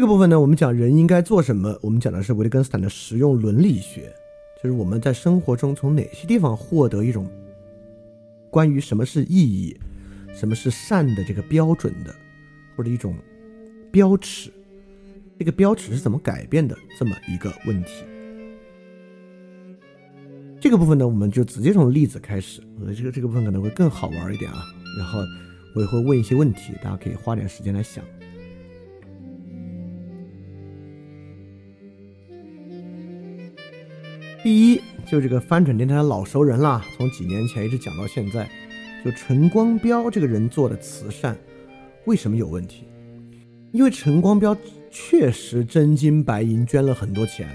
这个部分呢，我们讲人应该做什么，我们讲的是维特根斯坦的实用伦理学，就是我们在生活中从哪些地方获得一种关于什么是意义、什么是善的这个标准的，或者一种标尺，这个标尺是怎么改变的这么一个问题。这个部分呢，我们就直接从例子开始。我觉得，这个这个部分可能会更好玩一点啊。然后我也会问一些问题，大家可以花点时间来想。第一，就这个翻转电台的老熟人啦，从几年前一直讲到现在，就陈光标这个人做的慈善，为什么有问题？因为陈光标确实真金白银捐了很多钱。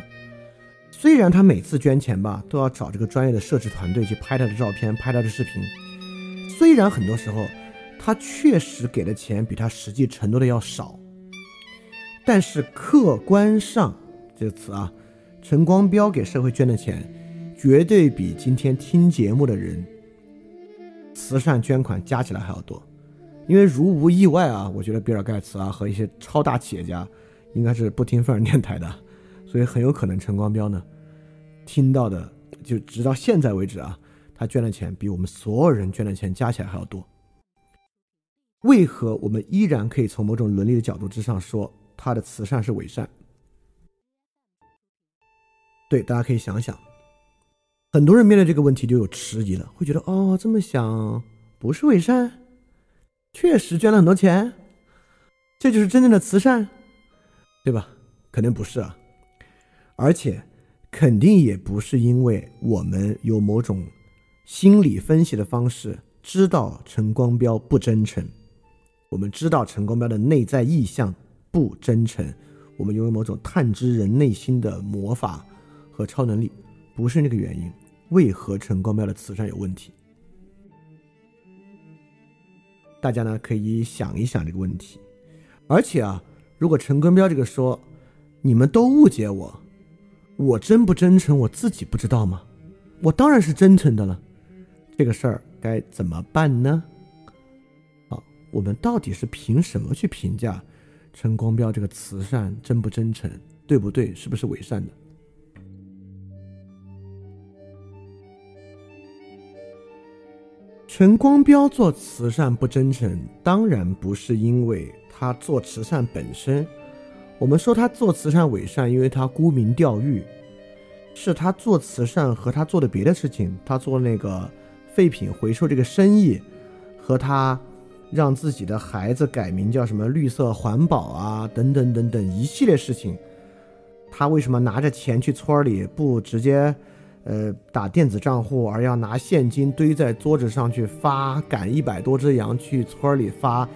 虽然他每次捐钱吧，都要找这个专业的摄制团队去拍他的照片、拍他的视频。虽然很多时候他确实给的钱比他实际承诺的要少，但是客观上这个词啊，陈光标给社会捐的钱，绝对比今天听节目的人慈善捐款加起来还要多。因为如无意外啊，我觉得比尔盖茨啊和一些超大企业家应该是不听范儿电台的。所以很有可能陈光标呢，听到的就直到现在为止啊，他捐的钱比我们所有人捐的钱加起来还要多。为何我们依然可以从某种伦理的角度之上说他的慈善是伪善？对，大家可以想想，很多人面对这个问题就有迟疑了，会觉得哦，这么想不是伪善，确实捐了很多钱，这就是真正的慈善，对吧？肯定不是啊。而且，肯定也不是因为我们有某种心理分析的方式知道陈光标不真诚，我们知道陈光标的内在意向不真诚，我们拥有某种探知人内心的魔法和超能力，不是那个原因。为何陈光标的慈善有问题？大家呢可以想一想这个问题。而且啊，如果陈光标这个说，你们都误解我。我真不真诚，我自己不知道吗？我当然是真诚的了。这个事儿该怎么办呢？啊，我们到底是凭什么去评价陈光标这个慈善真不真诚，对不对？是不是伪善的？陈光标做慈善不真诚，当然不是因为他做慈善本身。我们说他做慈善伪善，因为他沽名钓誉，是他做慈善和他做的别的事情，他做那个废品回收这个生意，和他让自己的孩子改名叫什么绿色环保啊等等等等一系列事情，他为什么拿着钱去村里不直接呃打电子账户，而要拿现金堆在桌子上去发，赶一百多只羊去村里发？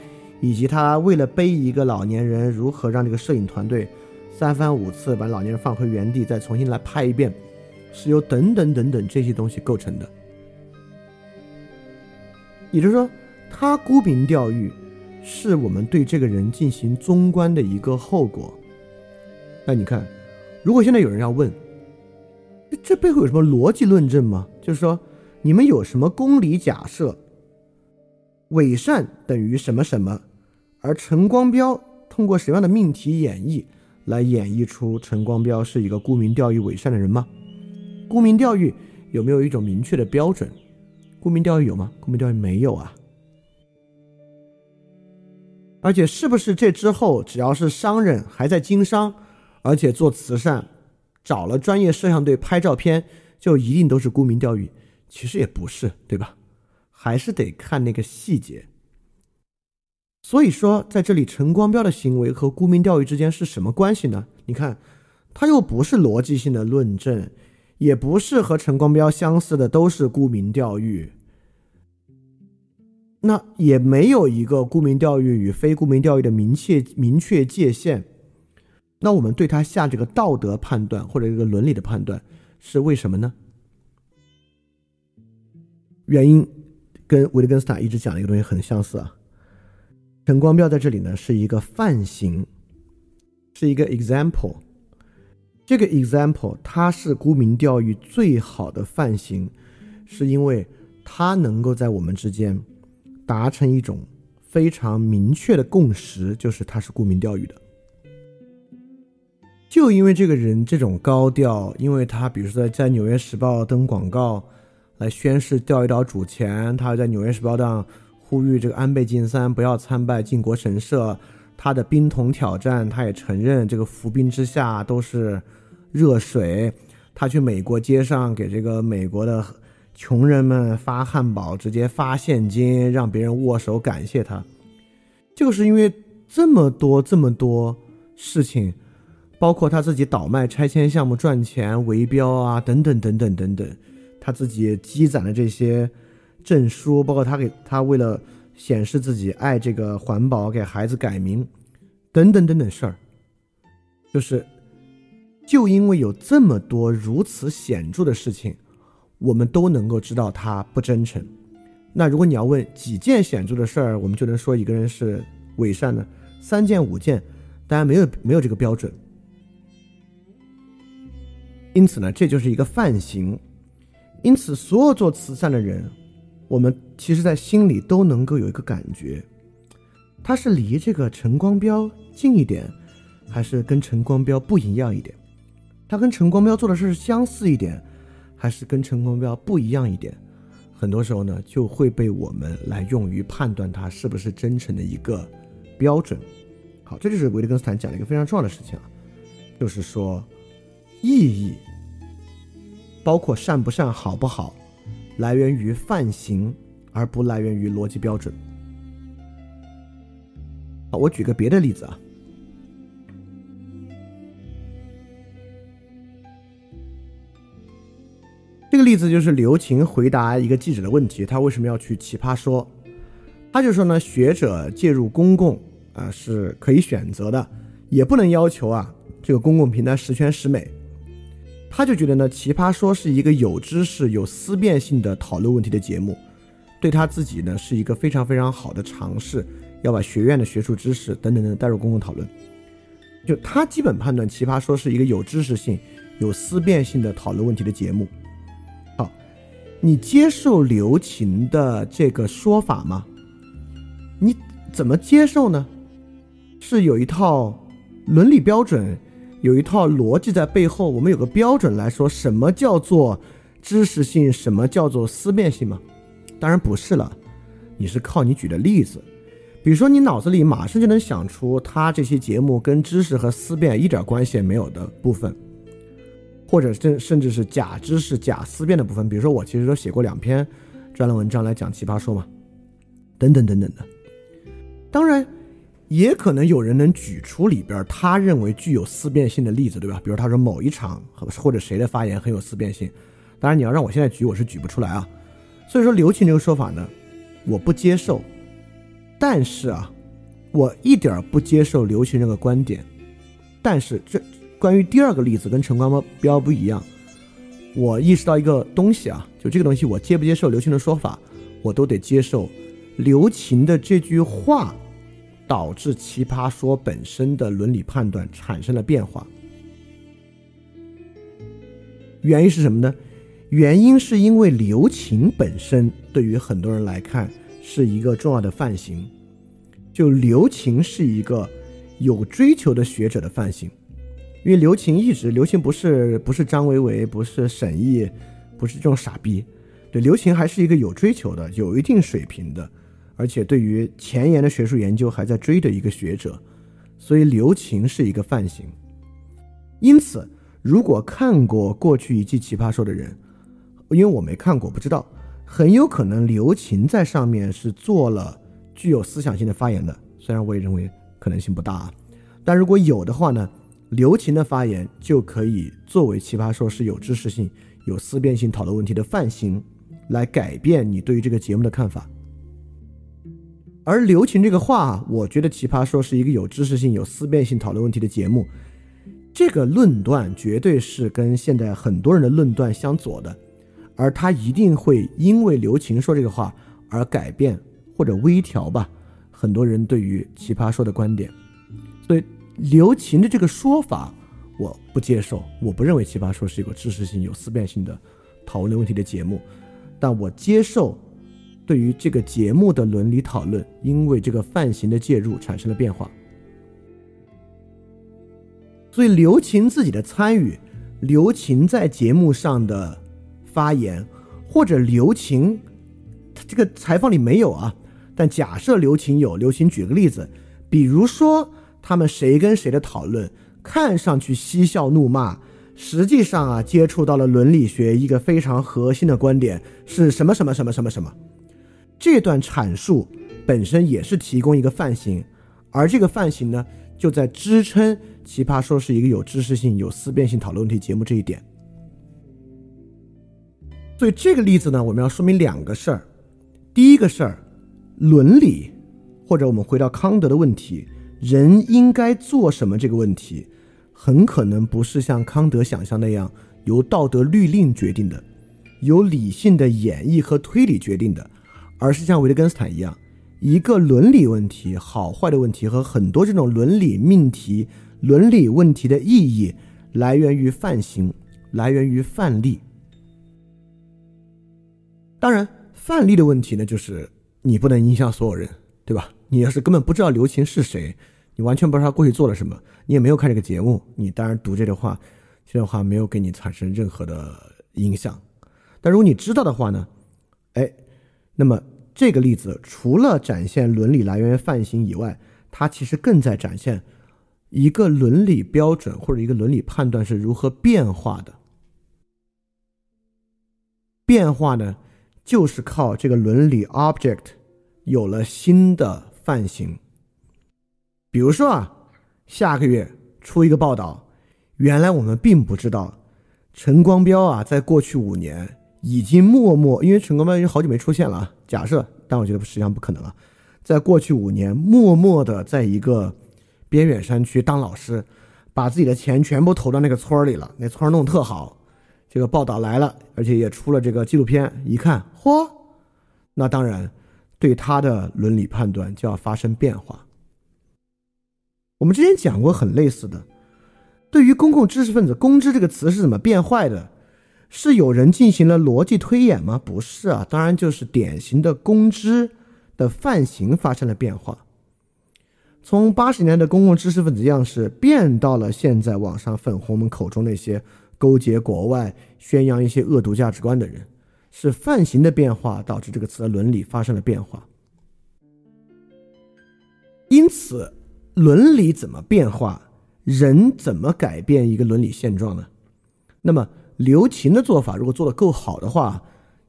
以及他为了背一个老年人，如何让这个摄影团队三番五次把老年人放回原地，再重新来拍一遍，是由等等等等这些东西构成的。也就是说，他沽名钓誉，是我们对这个人进行综观的一个后果。那你看，如果现在有人要问，这背后有什么逻辑论证吗？就是说，你们有什么公理假设？伪善等于什么什么？而陈光标通过什么样的命题演绎来演绎出陈光标是一个沽名钓誉伪善的人吗？沽名钓誉有没有一种明确的标准？沽名钓誉有吗？沽名钓誉没有啊。而且是不是这之后只要是商人还在经商，而且做慈善，找了专业摄像队拍照片，就一定都是沽名钓誉？其实也不是，对吧？还是得看那个细节。所以说，在这里，陈光标的行为和沽名钓誉之间是什么关系呢？你看，他又不是逻辑性的论证，也不是和陈光标相似的都是沽名钓誉，那也没有一个沽名钓誉与非沽名钓誉的明确明确界限。那我们对他下这个道德判断或者一个伦理的判断是为什么呢？原因跟维特根斯坦一直讲的一个东西很相似啊。陈光标在这里呢是一个范型，是一个 example。这个 example 它是沽名钓誉最好的范型，是因为它能够在我们之间达成一种非常明确的共识，就是它是沽名钓誉的。就因为这个人这种高调，因为他比如说在《纽约时报》登广告来宣誓钓鱼岛主权，他在《纽约时报》上呼吁这个安倍晋三不要参拜靖国神社，他的冰桶挑战，他也承认这个浮冰之下都是热水，他去美国街上给这个美国的穷人们发汉堡，直接发现金，让别人握手感谢他，就是因为这么多这么多事情。包括他自己倒卖拆迁项目赚钱、围标啊，等等等等等等，他自己积攒的这些证书，包括他给他为了显示自己爱这个环保，给孩子改名，等等等等事儿，就是就因为有这么多如此显著的事情，我们都能够知道他不真诚。那如果你要问几件显著的事儿，我们就能说一个人是伪善的，三件五件，当然没有没有这个标准。因此呢，这就是一个范型。因此，所有做慈善的人，我们其实在心里都能够有一个感觉：他是离这个陈光标近一点，还是跟陈光标不一样一点？他跟陈光标做的事相似一点，还是跟陈光标不一样一点？很多时候呢，就会被我们来用于判断他是不是真诚的一个标准。好，这就是维特根斯坦讲的一个非常重要的事情啊，就是说。意义，包括善不善、好不好，来源于范型，而不来源于逻辑标准。我举个别的例子啊。这个例子就是刘擎回答一个记者的问题，他为什么要去奇葩说？他就说呢，学者介入公共啊是可以选择的，也不能要求啊这个公共平台十全十美。他就觉得呢，《奇葩说》是一个有知识、有思辨性的讨论问题的节目，对他自己呢是一个非常非常好的尝试，要把学院的学术知识等等等带入公共讨论。就他基本判断，《奇葩说》是一个有知识性、有思辨性的讨论问题的节目。好，你接受刘擎的这个说法吗？你怎么接受呢？是有一套伦理标准？有一套逻辑在背后，我们有个标准来说，什么叫做知识性，什么叫做思辨性吗？当然不是了，你是靠你举的例子，比如说你脑子里马上就能想出他这些节目跟知识和思辨一点关系也没有的部分，或者甚甚至是假知识、假思辨的部分。比如说我其实都写过两篇专栏文章来讲奇葩说嘛，等等等等的，当然。也可能有人能举出里边他认为具有思辨性的例子，对吧？比如他说某一场或者谁的发言很有思辨性。当然你要让我现在举，我是举不出来啊。所以说刘擎这个说法呢，我不接受。但是啊，我一点不接受刘擎这个观点。但是这关于第二个例子跟陈光标不一样，我意识到一个东西啊，就这个东西我接不接受刘擎的说法，我都得接受刘擎的这句话。导致奇葩说本身的伦理判断产生了变化，原因是什么呢？原因是因为刘擎本身对于很多人来看是一个重要的范型，就刘擎是一个有追求的学者的范型，因为刘擎一直，刘擎不是不是张维维，不是沈毅，不是这种傻逼，对，刘擎还是一个有追求的，有一定水平的。而且对于前沿的学术研究还在追的一个学者，所以刘擎是一个范型。因此，如果看过过去一季《奇葩说》的人，因为我没看过，不知道，很有可能刘擎在上面是做了具有思想性的发言的。虽然我也认为可能性不大，啊，但如果有的话呢，刘擎的发言就可以作为《奇葩说》是有知识性、有思辨性讨论问题的范型，来改变你对于这个节目的看法。而刘擎这个话，我觉得《奇葩说》是一个有知识性、有思辨性讨论问题的节目。这个论断绝对是跟现在很多人的论断相左的，而他一定会因为刘擎说这个话而改变或者微调吧很多人对于《奇葩说》的观点。所以刘擎的这个说法我不接受，我不认为《奇葩说》是一个知识性、有思辨性的讨论问题的节目，但我接受。对于这个节目的伦理讨论，因为这个范型的介入产生了变化。所以刘擎自己的参与，刘擎在节目上的发言，或者刘擎这个采访里没有啊，但假设刘擎有，刘擎举个例子，比如说他们谁跟谁的讨论，看上去嬉笑怒骂，实际上啊接触到了伦理学一个非常核心的观点是什么什么什么什么什么，这段阐述本身也是提供一个范型，而这个范型呢。就在支撑《奇葩说》是一个有知识性、有思辨性讨论问题节目这一点。所以这个例子呢，我们要说明两个事儿。第一个事儿，伦理，或者我们回到康德的问题，人应该做什么这个问题，很可能不是像康德想象那样由道德律令决定的，由理性的演绎和推理决定的，而是像维特根斯坦一样。一个伦理问题、好坏的问题和很多这种伦理命题、伦理问题的意义，来源于范型，来源于范例。当然，范例的问题呢，就是你不能影响所有人，对吧？你要是根本不知道刘琴是谁，你完全不知道他过去做了什么，你也没有看这个节目，你当然读这段话，这段话没有给你产生任何的影响。但如果你知道的话呢，哎，那么。这个例子除了展现伦理来源于范型以外，它其实更在展现一个伦理标准或者一个伦理判断是如何变化的。变化呢，就是靠这个伦理 object 有了新的范型。比如说啊，下个月出一个报道，原来我们并不知道陈光标啊，在过去五年。已经默默，因为陈光标已经好久没出现了。假设，但我觉得实际上不可能了。在过去五年，默默的在一个边远山区当老师，把自己的钱全部投到那个村里了。那村弄特好。这个报道来了，而且也出了这个纪录片。一看，嚯，那当然对他的伦理判断就要发生变化。我们之前讲过很类似的，对于公共知识分子“公知”这个词是怎么变坏的？是有人进行了逻辑推演吗？不是啊，当然就是典型的公知的范型发生了变化。从八十年代的公共知识分子样式变到了现在网上粉红们口中那些勾结国外、宣扬一些恶毒价值观的人，是范型的变化导致这个词的伦理发生了变化。因此，伦理怎么变化？人怎么改变一个伦理现状呢？那么。刘擎的做法，如果做得够好的话，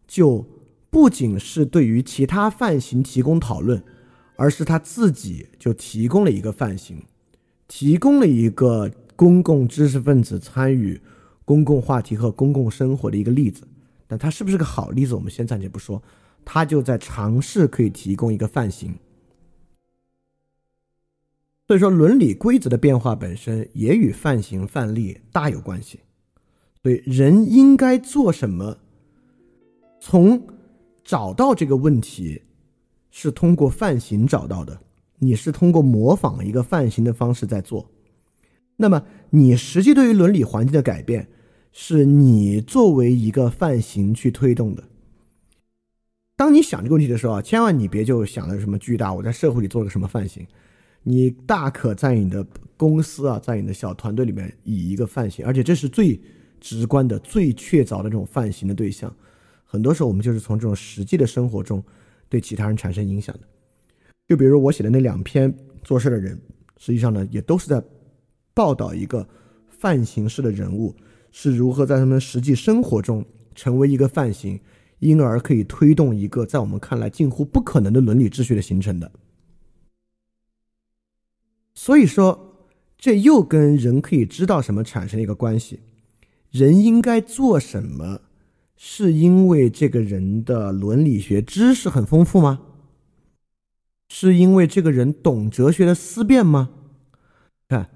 就不仅是对于其他范型提供讨论，而是他自己就提供了一个范型，提供了一个公共知识分子参与公共话题和公共生活的一个例子。但他是不是个好例子，我们先暂且不说。他就在尝试可以提供一个范型。所以说，伦理规则的变化本身也与范型范例大有关系。对人应该做什么？从找到这个问题，是通过范型找到的。你是通过模仿一个范型的方式在做。那么，你实际对于伦理环境的改变，是你作为一个范型去推动的。当你想这个问题的时候啊，千万你别就想了什么巨大，我在社会里做了个什么范型。你大可在你的公司啊，在你的小团队里面以一个范型，而且这是最。直观的、最确凿的这种范型的对象，很多时候我们就是从这种实际的生活中对其他人产生影响的。就比如我写的那两篇做事的人，实际上呢，也都是在报道一个范型式的人物是如何在他们实际生活中成为一个范型，因而可以推动一个在我们看来近乎不可能的伦理秩序的形成的。所以说，这又跟人可以知道什么产生一个关系。人应该做什么？是因为这个人的伦理学知识很丰富吗？是因为这个人懂哲学的思辨吗？看，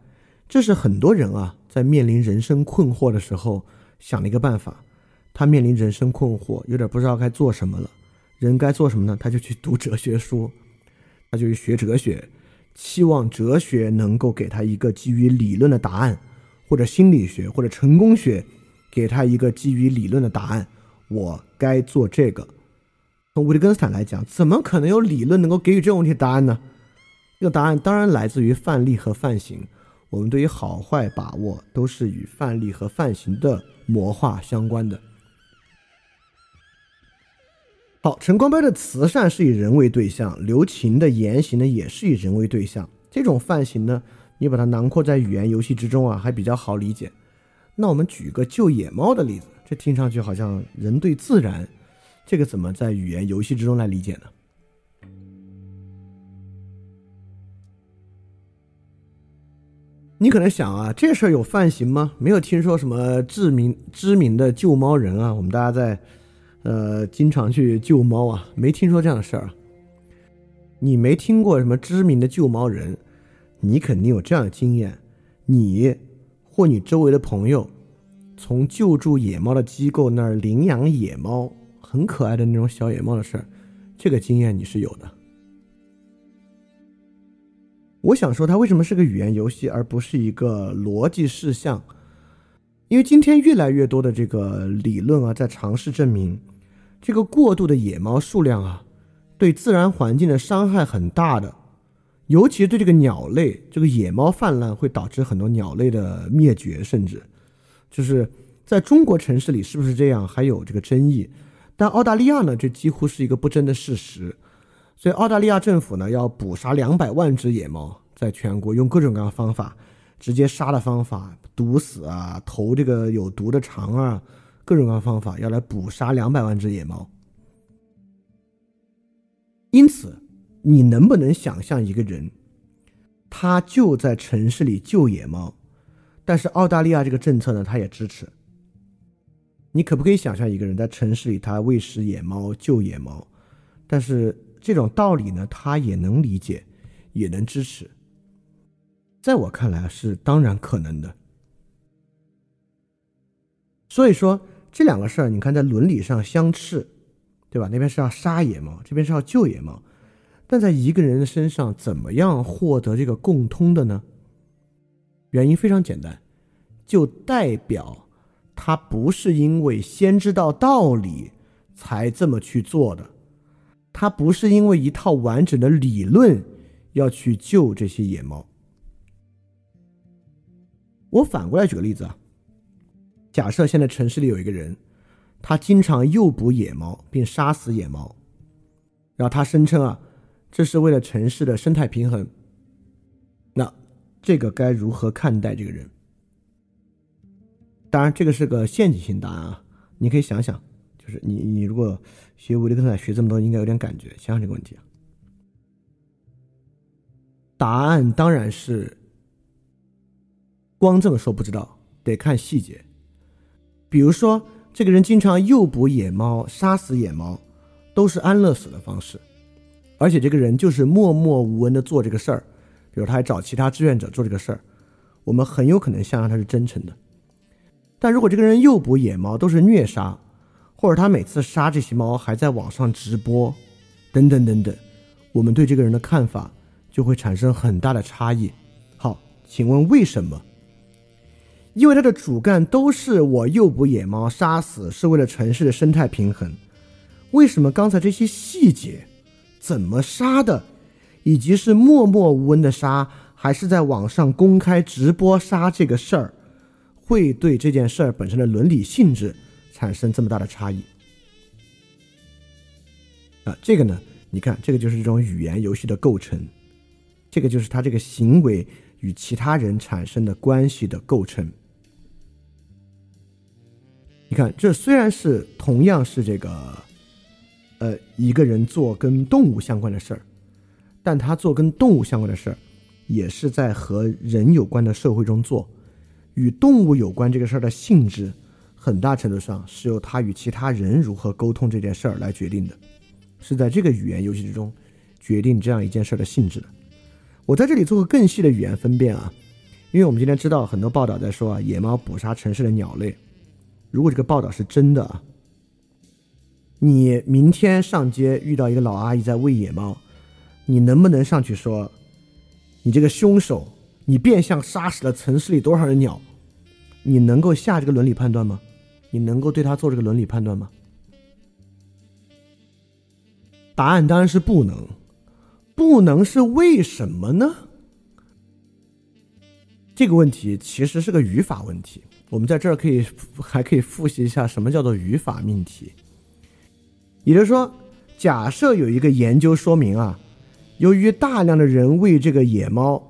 这是很多人啊，在面临人生困惑的时候想了一个办法。他面临人生困惑，有点不知道该做什么了。人该做什么呢？他就去读哲学书，他就去学哲学，期望哲学能够给他一个基于理论的答案。或者心理学或者成功学，给他一个基于理论的答案，我该做这个。从维特根斯坦来讲，怎么可能有理论能够给予这种问题答案呢？这个答案当然来自于范例和范型。我们对于好坏把握都是与范例和范型的魔化相关的。好，陈光标的慈善是以人为对象，刘琴的言行呢也是以人为对象。这种范型呢，你把它囊括在语言游戏之中啊，还比较好理解。那我们举个救野猫的例子，这听上去好像人对自然，这个怎么在语言游戏之中来理解呢？你可能想啊，这事儿有范型吗？没有听说什么知名知名的救猫人啊，我们大家在，呃，经常去救猫啊，没听说这样的事儿啊。你没听过什么知名的救猫人，你肯定有这样的经验，你或你周围的朋友，从救助野猫的机构那儿领养野猫，很可爱的那种小野猫的事儿，这个经验你是有的。我想说，它为什么是个语言游戏，而不是一个逻辑事项？因为今天越来越多的这个理论啊，在尝试证明，这个过度的野猫数量啊，对自然环境的伤害很大的，尤其对这个鸟类，这个野猫泛滥会导致很多鸟类的灭绝，甚至就是在中国城市里是不是这样，还有这个争议。但澳大利亚呢，这几乎是一个不争的事实。所以，澳大利亚政府呢要捕杀两百万只野猫，在全国用各种各样的方法，直接杀的方法，毒死啊，投这个有毒的肠啊，各种各样的方法要来捕杀两百万只野猫。因此，你能不能想象一个人，他就在城市里救野猫，但是澳大利亚这个政策呢，他也支持。你可不可以想象一个人在城市里，他喂食野猫、救野猫，但是？这种道理呢，他也能理解，也能支持。在我看来是当然可能的。所以说这两个事儿，你看在伦理上相斥，对吧？那边是要杀野猫，这边是要救野猫，但在一个人的身上，怎么样获得这个共通的呢？原因非常简单，就代表他不是因为先知道道理才这么去做的。他不是因为一套完整的理论要去救这些野猫。我反过来举个例子啊，假设现在城市里有一个人，他经常诱捕野猫并杀死野猫，然后他声称啊，这是为了城市的生态平衡。那这个该如何看待这个人？当然，这个是个陷阱性答案啊，你可以想想。就是你，你如果学维特根斯坦学这么多，应该有点感觉。想想这个问题啊，答案当然是光这么说不知道，得看细节。比如说，这个人经常诱捕野猫、杀死野猫，都是安乐死的方式，而且这个人就是默默无闻的做这个事儿。比如他还找其他志愿者做这个事儿，我们很有可能相信他是真诚的。但如果这个人诱捕野猫都是虐杀，或者他每次杀这些猫还在网上直播，等等等等，我们对这个人的看法就会产生很大的差异。好，请问为什么？因为他的主干都是我诱捕野猫杀死是为了城市的生态平衡。为什么刚才这些细节，怎么杀的，以及是默默无闻的杀，还是在网上公开直播杀这个事儿，会对这件事儿本身的伦理性质？产生这么大的差异啊，这个呢，你看，这个就是这种语言游戏的构成，这个就是他这个行为与其他人产生的关系的构成。你看，这虽然是同样是这个，呃，一个人做跟动物相关的事儿，但他做跟动物相关的事儿，也是在和人有关的社会中做，与动物有关这个事儿的性质。很大程度上是由他与其他人如何沟通这件事儿来决定的，是在这个语言游戏之中决定这样一件事儿的性质的。我在这里做个更细的语言分辨啊，因为我们今天知道很多报道在说啊，野猫捕杀城市的鸟类。如果这个报道是真的啊，你明天上街遇到一个老阿姨在喂野猫，你能不能上去说，你这个凶手，你变相杀死了城市里多少的鸟？你能够下这个伦理判断吗？你能够对他做这个伦理判断吗？答案当然是不能，不能是为什么呢？这个问题其实是个语法问题。我们在这儿可以还可以复习一下什么叫做语法命题。也就是说，假设有一个研究说明啊，由于大量的人喂这个野猫，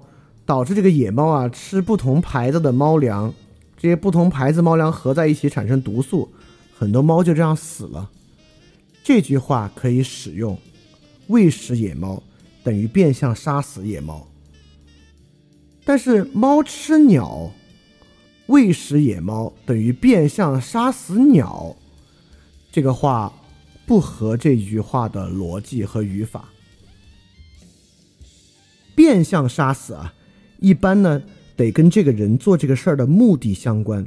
导致这个野猫啊吃不同牌子的猫粮，这些不同牌子猫粮合在一起产生毒素，很多猫就这样死了。这句话可以使用，喂食野猫等于变相杀死野猫。但是猫吃鸟，喂食野猫等于变相杀死鸟，这个话。不合这句话的逻辑和语法，变相杀死啊，一般呢得跟这个人做这个事儿的目的相关。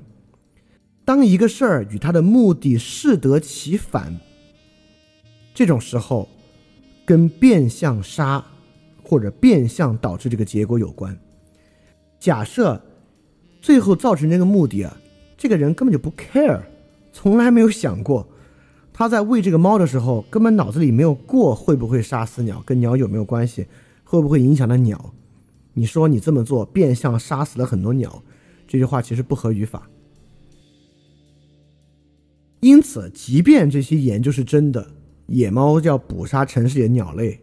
当一个事儿与他的目的适得其反，这种时候跟变相杀或者变相导致这个结果有关。假设最后造成这个目的啊，这个人根本就不 care，从来没有想过。他在喂这个猫的时候，根本脑子里没有过会不会杀死鸟，跟鸟有没有关系，会不会影响到鸟？你说你这么做变相杀死了很多鸟，这句话其实不合语法。因此，即便这些研究是真的，野猫要捕杀城市里的鸟类，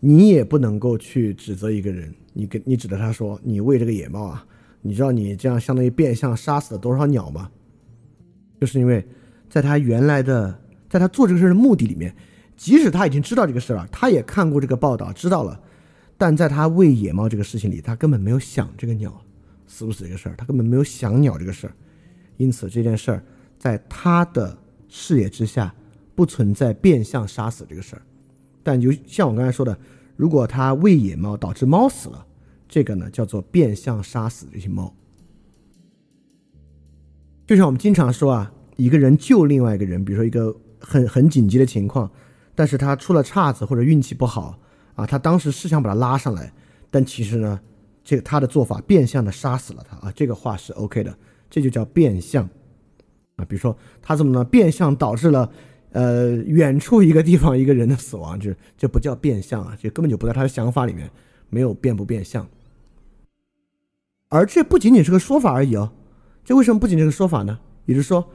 你也不能够去指责一个人。你跟你指责他说你喂这个野猫啊，你知道你这样相当于变相杀死了多少鸟吗？就是因为在他原来的。在他做这个事儿的目的里面，即使他已经知道这个事儿了，他也看过这个报道，知道了，但在他喂野猫这个事情里，他根本没有想这个鸟死不死这个事儿，他根本没有想鸟这个事儿，因此这件事儿在他的视野之下不存在变相杀死这个事儿。但就像我刚才说的，如果他喂野猫导致猫死了，这个呢叫做变相杀死这些猫。就像我们经常说啊，一个人救另外一个人，比如说一个。很很紧急的情况，但是他出了岔子或者运气不好啊，他当时是想把他拉上来，但其实呢，这个他的做法变相的杀死了他啊，这个话是 OK 的，这就叫变相啊。比如说他怎么呢？变相导致了呃远处一个地方一个人的死亡，这这不叫变相啊，这根本就不在他的想法里面，没有变不变相。而这不仅仅是个说法而已哦，这为什么不仅是个说法呢？也就是说。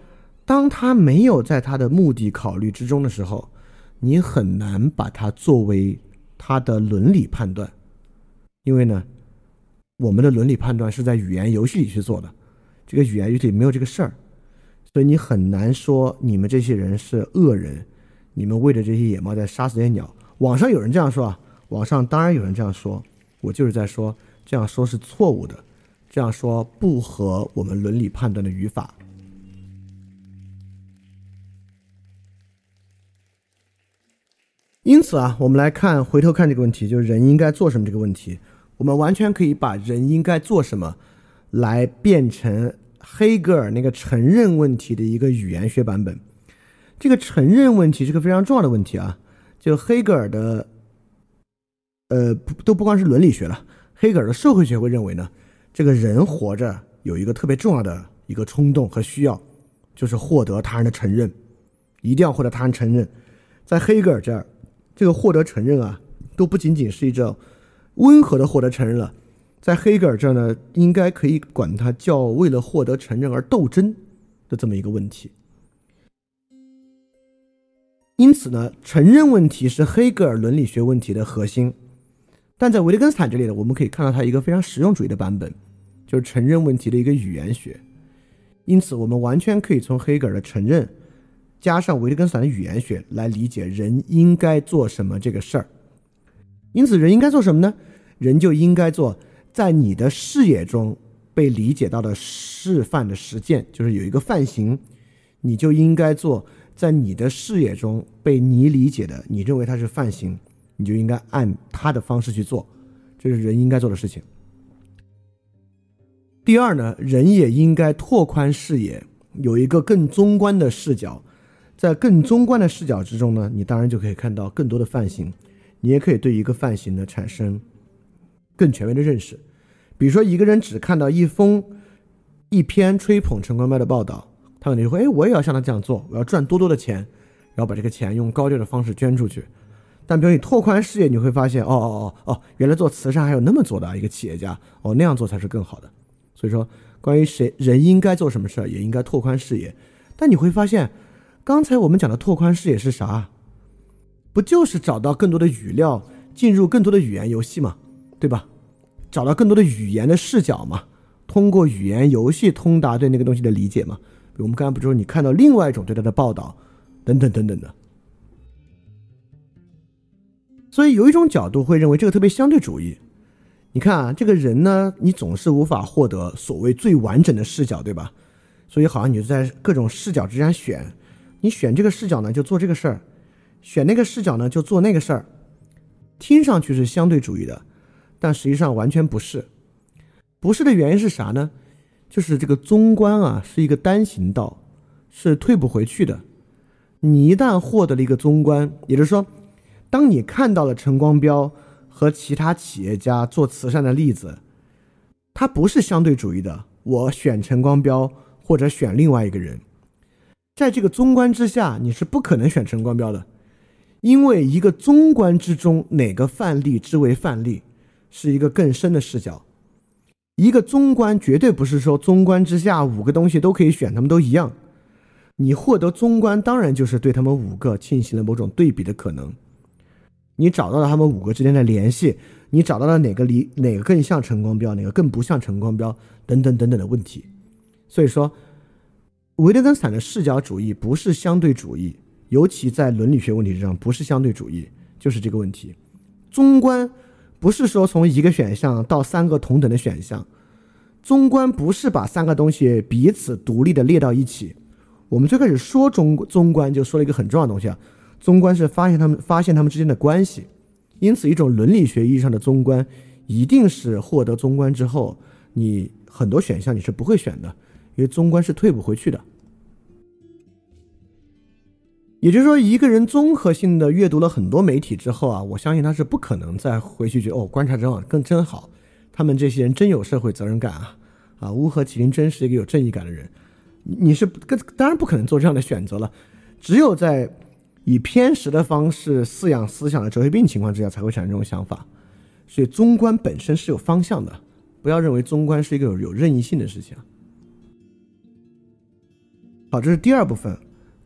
当他没有在他的目的考虑之中的时候，你很难把它作为他的伦理判断，因为呢，我们的伦理判断是在语言游戏里去做的，这个语言游戏里没有这个事儿，所以你很难说你们这些人是恶人，你们为了这些野猫在杀死这些鸟。网上有人这样说啊，网上当然有人这样说，我就是在说这样说是错误的，这样说不合我们伦理判断的语法。因此啊，我们来看回头看这个问题，就是人应该做什么这个问题，我们完全可以把人应该做什么来变成黑格尔那个承认问题的一个语言学版本。这个承认问题是个非常重要的问题啊，就黑格尔的，呃，都不光是伦理学了，黑格尔的社会学会认为呢，这个人活着有一个特别重要的一个冲动和需要，就是获得他人的承认，一定要获得他人承认，在黑格尔这儿。这个获得承认啊，都不仅仅是一种温和的获得承认了，在黑格尔这儿呢，应该可以管它叫为了获得承认而斗争的这么一个问题。因此呢，承认问题是黑格尔伦理学问题的核心，但在维特根斯坦这里呢，我们可以看到他一个非常实用主义的版本，就是承认问题的一个语言学。因此，我们完全可以从黑格尔的承认。加上维特根斯坦的语言学来理解人应该做什么这个事儿，因此人应该做什么呢？人就应该做在你的视野中被理解到的示范的实践，就是有一个范型，你就应该做在你的视野中被你理解的，你认为它是范型，你就应该按他的方式去做，这是人应该做的事情。第二呢，人也应该拓宽视野，有一个更中观的视角。在更中观的视角之中呢，你当然就可以看到更多的范型，你也可以对一个范型呢产生更全面的认识。比如说，一个人只看到一封一篇吹捧陈光标的报道，他可能就会，哎，我也要像他这样做，我要赚多多的钱，然后把这个钱用高调的方式捐出去。但比如你拓宽视野，你会发现，哦哦哦哦，原来做慈善还有那么做的一个企业家，哦，那样做才是更好的。所以说，关于谁人应该做什么事儿，也应该拓宽视野。但你会发现，刚才我们讲的拓宽视野是啥？不就是找到更多的语料，进入更多的语言游戏嘛，对吧？找到更多的语言的视角嘛，通过语言游戏通达对那个东西的理解嘛。比如我们刚才不是说你看到另外一种对它的报道，等等等等的。所以有一种角度会认为这个特别相对主义。你看啊，这个人呢，你总是无法获得所谓最完整的视角，对吧？所以好像你就在各种视角之间选，你选这个视角呢就做这个事儿，选那个视角呢就做那个事儿，听上去是相对主义的，但实际上完全不是。不是的原因是啥呢？就是这个中观啊是一个单行道，是退不回去的。你一旦获得了一个中观，也就是说。当你看到了陈光标和其他企业家做慈善的例子，他不是相对主义的。我选陈光标或者选另外一个人，在这个中观之下，你是不可能选陈光标的，因为一个中观之中哪个范例之为范例，是一个更深的视角。一个中观绝对不是说中观之下五个东西都可以选，他们都一样。你获得中观，当然就是对他们五个进行了某种对比的可能。你找到了他们五个之间的联系，你找到了哪个离哪个更像陈光标，哪个更不像陈光标，等等等等的问题。所以说，维特根斯坦的视角主义不是相对主义，尤其在伦理学问题上不是相对主义，就是这个问题。中观不是说从一个选项到三个同等的选项，中观不是把三个东西彼此独立的列到一起。我们最开始说中中观就说了一个很重要的东西啊。中观是发现他们发现他们之间的关系，因此一种伦理学意义上的中观，一定是获得中观之后，你很多选项你是不会选的，因为中观是退不回去的。也就是说，一个人综合性的阅读了很多媒体之后啊，我相信他是不可能再回去觉得哦，观察真好，更真好，他们这些人真有社会责任感啊，啊，乌合麒麟真是一个有正义感的人，你是跟当然不可能做这样的选择了，只有在。以偏食的方式饲养思想的哲学病情况之下，才会产生这种想法。所以，中观本身是有方向的，不要认为中观是一个有有任意性的事情。好，这是第二部分，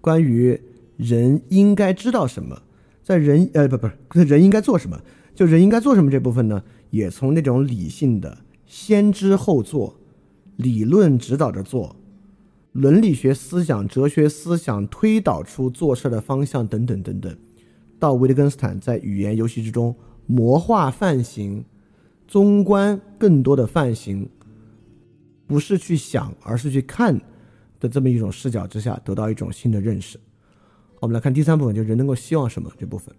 关于人应该知道什么，在人呃不不是人应该做什么，就人应该做什么这部分呢，也从那种理性的先知后做，理论指导着做。伦理学思想、哲学思想推导出做事的方向等等等等，到维特根斯坦在语言游戏之中魔化泛型，综观更多的泛型，不是去想，而是去看的这么一种视角之下，得到一种新的认识。我们来看第三部分，就是人能够希望什么这部分。